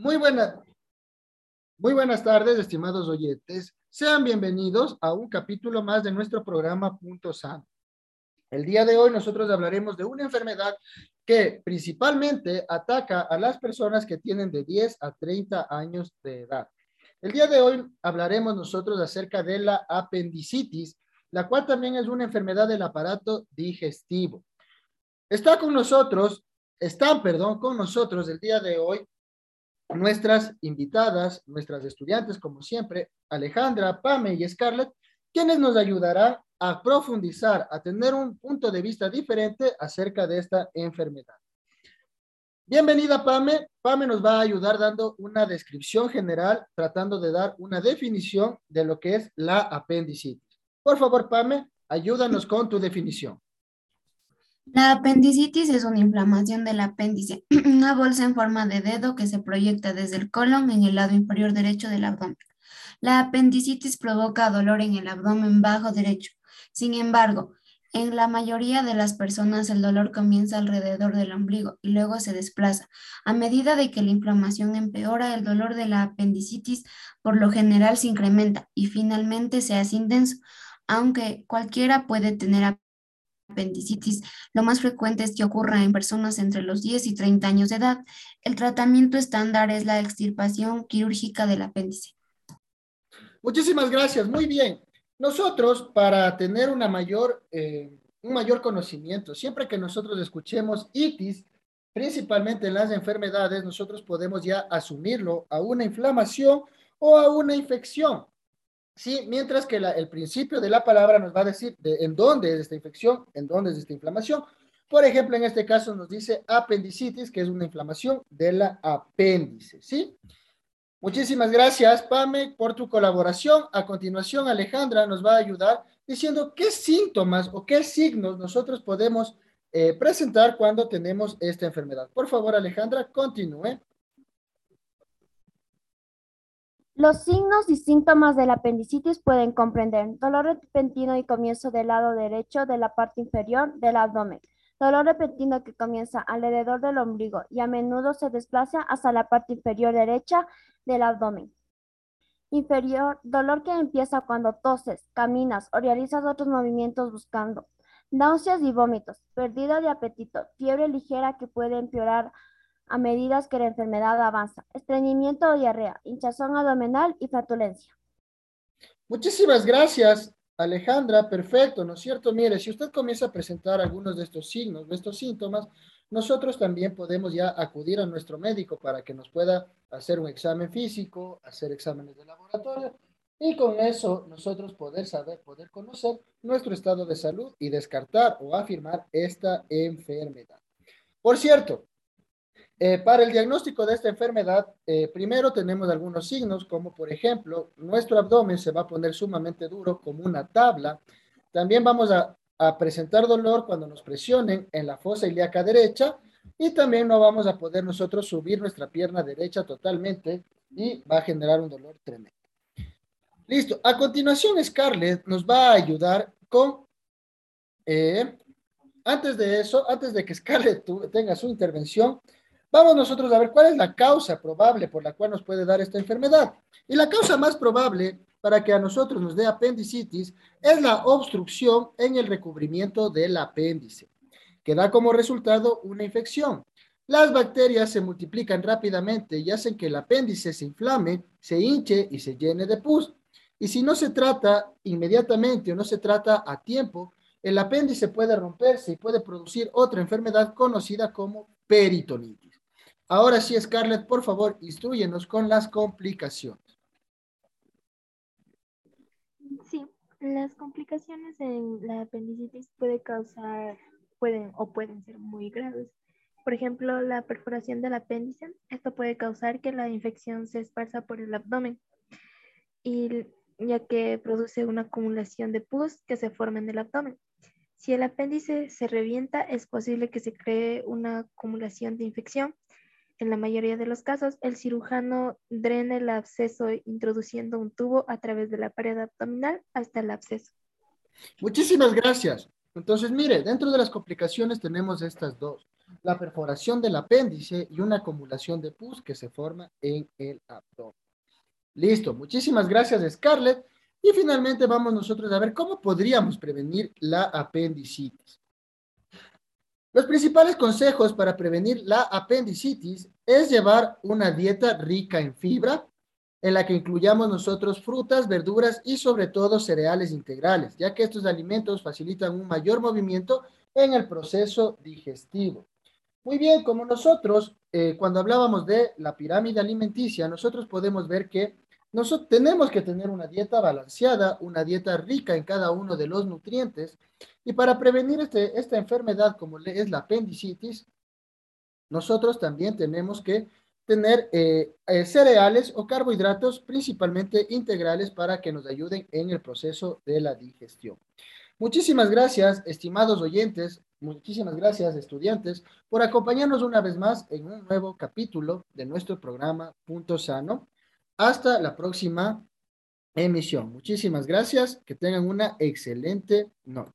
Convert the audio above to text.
Muy buena, muy buenas tardes, estimados oyentes. Sean bienvenidos a un capítulo más de nuestro programa Punto Sano. El día de hoy nosotros hablaremos de una enfermedad que principalmente ataca a las personas que tienen de 10 a 30 años de edad. El día de hoy hablaremos nosotros acerca de la apendicitis, la cual también es una enfermedad del aparato digestivo. Está con nosotros, están, perdón, con nosotros el día de hoy nuestras invitadas, nuestras estudiantes, como siempre, Alejandra, Pame y Scarlett, quienes nos ayudarán a profundizar, a tener un punto de vista diferente acerca de esta enfermedad. Bienvenida, Pame. Pame nos va a ayudar dando una descripción general, tratando de dar una definición de lo que es la apendicitis. Por favor, Pame, ayúdanos con tu definición. La apendicitis es una inflamación del apéndice, una bolsa en forma de dedo que se proyecta desde el colon en el lado inferior derecho del abdomen. La apendicitis provoca dolor en el abdomen bajo derecho. Sin embargo, en la mayoría de las personas el dolor comienza alrededor del ombligo y luego se desplaza. A medida de que la inflamación empeora, el dolor de la apendicitis por lo general se incrementa y finalmente se hace intenso, aunque cualquiera puede tener apendicitis, lo más frecuente es que ocurra en personas entre los 10 y 30 años de edad. El tratamiento estándar es la extirpación quirúrgica del apéndice. Muchísimas gracias, muy bien. Nosotros, para tener mayor, eh, un mayor conocimiento, siempre que nosotros escuchemos itis, principalmente en las enfermedades, nosotros podemos ya asumirlo a una inflamación o a una infección. Sí, mientras que el principio de la palabra nos va a decir de, en dónde es esta infección, en dónde es esta inflamación. Por ejemplo, en este caso nos dice apendicitis, que es una inflamación de la apéndice, ¿sí? Muchísimas gracias, Pame, por tu colaboración. A continuación, Alejandra nos va a ayudar diciendo qué síntomas o qué signos nosotros podemos eh, presentar cuando tenemos esta enfermedad. Por favor, Alejandra, continúe. Los signos y síntomas de la apendicitis pueden comprender dolor repentino y comienzo del lado derecho de la parte inferior del abdomen, dolor repentino que comienza alrededor del ombligo y a menudo se desplaza hasta la parte inferior derecha del abdomen. Inferior, dolor que empieza cuando toses, caminas o realizas otros movimientos buscando. Náuseas y vómitos, pérdida de apetito, fiebre ligera que puede empeorar a medida que la enfermedad avanza, estreñimiento o diarrea, hinchazón abdominal y flatulencia. Muchísimas gracias, Alejandra. Perfecto, ¿no es cierto? Mire, si usted comienza a presentar algunos de estos signos, de estos síntomas, nosotros también podemos ya acudir a nuestro médico para que nos pueda hacer un examen físico, hacer exámenes de laboratorio y con eso nosotros poder saber, poder conocer nuestro estado de salud y descartar o afirmar esta enfermedad. Por cierto, eh, para el diagnóstico de esta enfermedad, eh, primero tenemos algunos signos, como por ejemplo, nuestro abdomen se va a poner sumamente duro como una tabla. También vamos a, a presentar dolor cuando nos presionen en la fosa ilíaca derecha y también no vamos a poder nosotros subir nuestra pierna derecha totalmente y va a generar un dolor tremendo. Listo. A continuación, Scarlett nos va a ayudar con... Eh, antes de eso, antes de que Scarlett tenga su intervención, Vamos nosotros a ver cuál es la causa probable por la cual nos puede dar esta enfermedad. Y la causa más probable para que a nosotros nos dé apendicitis es la obstrucción en el recubrimiento del apéndice, que da como resultado una infección. Las bacterias se multiplican rápidamente y hacen que el apéndice se inflame, se hinche y se llene de pus. Y si no se trata inmediatamente o no se trata a tiempo, el apéndice puede romperse y puede producir otra enfermedad conocida como peritonitis. Ahora sí, Scarlett, por favor, instruyenos con las complicaciones. Sí, las complicaciones en la apendicitis puede causar, pueden o pueden ser muy graves. Por ejemplo, la perforación del apéndice. Esto puede causar que la infección se esparza por el abdomen, y, ya que produce una acumulación de pus que se forma en el abdomen. Si el apéndice se revienta, es posible que se cree una acumulación de infección en la mayoría de los casos, el cirujano drena el absceso introduciendo un tubo a través de la pared abdominal hasta el absceso. Muchísimas gracias. Entonces, mire, dentro de las complicaciones tenemos estas dos. la perforación del apéndice y una acumulación de pus que se forma en el abdomen. Listo, muchísimas gracias Scarlett. Y finalmente vamos nosotros a ver cómo podríamos prevenir la apendicitis. Los principales consejos para prevenir la apendicitis es llevar una dieta rica en fibra, en la que incluyamos nosotros frutas, verduras y sobre todo cereales integrales, ya que estos alimentos facilitan un mayor movimiento en el proceso digestivo. Muy bien, como nosotros, eh, cuando hablábamos de la pirámide alimenticia, nosotros podemos ver que nosotros tenemos que tener una dieta balanceada, una dieta rica en cada uno de los nutrientes. Y para prevenir este, esta enfermedad como es la apendicitis, nosotros también tenemos que tener eh, eh, cereales o carbohidratos principalmente integrales para que nos ayuden en el proceso de la digestión. Muchísimas gracias, estimados oyentes, muchísimas gracias, estudiantes, por acompañarnos una vez más en un nuevo capítulo de nuestro programa Punto Sano. Hasta la próxima emisión. Muchísimas gracias. Que tengan una excelente noche.